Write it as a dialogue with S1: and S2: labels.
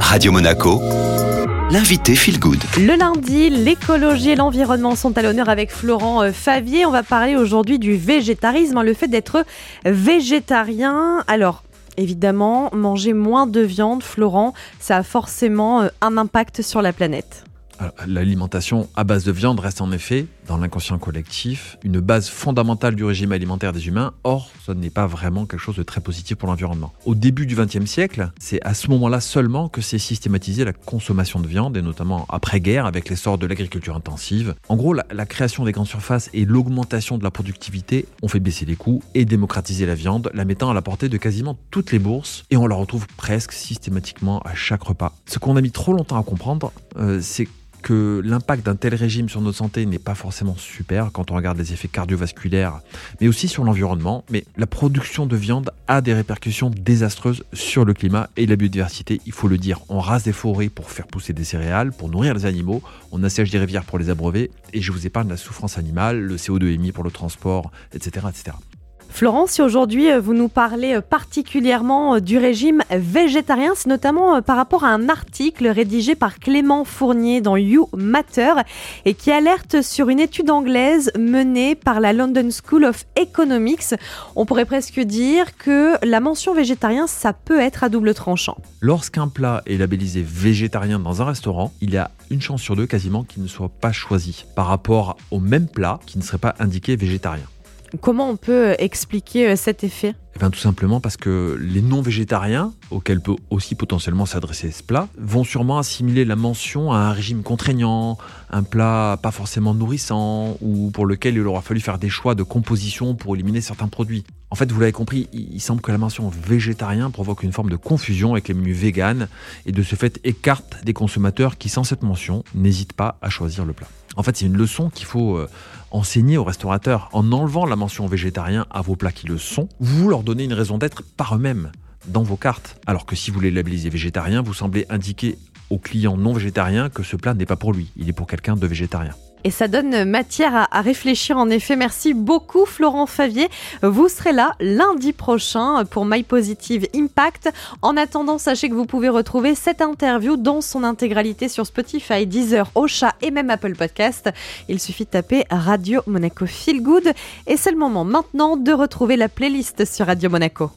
S1: Radio Monaco, l'invité Feel Good.
S2: Le lundi, l'écologie et l'environnement sont à l'honneur avec Florent euh, Favier. On va parler aujourd'hui du végétarisme, hein, le fait d'être végétarien. Alors, évidemment, manger moins de viande, Florent, ça a forcément euh, un impact sur la planète.
S3: L'alimentation à base de viande reste en effet, dans l'inconscient collectif, une base fondamentale du régime alimentaire des humains. Or, ce n'est pas vraiment quelque chose de très positif pour l'environnement. Au début du XXe siècle, c'est à ce moment-là seulement que s'est systématisée la consommation de viande, et notamment après-guerre avec l'essor de l'agriculture intensive. En gros, la, la, création des grandes surfaces et l'augmentation de la productivité ont fait baisser les coûts et démocratiser la viande, la mettant à la portée de quasiment toutes les bourses, et on la retrouve presque systématiquement à chaque repas. Ce qu'on a mis trop longtemps à comprendre, euh, c'est l'impact d'un tel régime sur notre santé n'est pas forcément super quand on regarde les effets cardiovasculaires, mais aussi sur l'environnement. Mais la production de viande a des répercussions désastreuses sur le climat et la biodiversité, il faut le dire. On rase des forêts pour faire pousser des céréales, pour nourrir les animaux, on assèche des rivières pour les abreuver, et je vous épargne la souffrance animale, le CO2 émis pour le transport, etc. etc.
S2: Florence, aujourd'hui euh, vous nous parlez euh, particulièrement euh, du régime végétarien, c'est notamment par rapport à un article rédigé par Clément Fournier dans You Matter et qui alerte sur une étude anglaise menée par la London School of Economics. On pourrait presque dire que la mention végétarien, ça peut être à double tranchant.
S3: Lorsqu'un plat est labellisé végétarien dans un restaurant, il y a une chance sur deux quasiment qu'il ne soit pas choisi par rapport au même plat qui ne serait pas indiqué végétarien.
S2: Comment on peut expliquer euh, cet effet?
S3: Eh bien, Tout simplement parce que les non-végétariens, auxquels peut aussi potentiellement s'adresser ce plat, vont sûrement assimiler la mention à un régime contraignant, un plat pas forcément nourrissant, ou pour lequel il aura fallu faire des choix de composition pour éliminer certains produits. En fait, vous l'avez compris, il semble que la mention végétarien provoque une forme de confusion avec les menus véganes, et de ce fait écarte des consommateurs qui, sans cette mention, n'hésitent pas à choisir le plat. En fait, c'est une leçon qu'il faut euh, enseigner aux restaurateurs. En enlevant la mention végétarien à vos plats qui le sont, vous leur donnez une raison d'être par eux-mêmes dans vos cartes. Alors que si vous les labellisez végétarien, vous semblez indiquer aux clients non végétariens que ce plat n'est pas pour lui, il est pour quelqu'un de végétarien.
S2: Et ça donne matière à, réfléchir en effet. Merci beaucoup Florent Favier. Vous serez là lundi prochain pour My Positive Impact. En attendant, sachez que vous pouvez retrouver cette interview dans son intégralité sur Spotify, Deezer, Ocha et même Apple Podcast. Il suffit de taper Radio Monaco Feel Good. Et c'est le moment maintenant de retrouver la playlist sur Radio Monaco.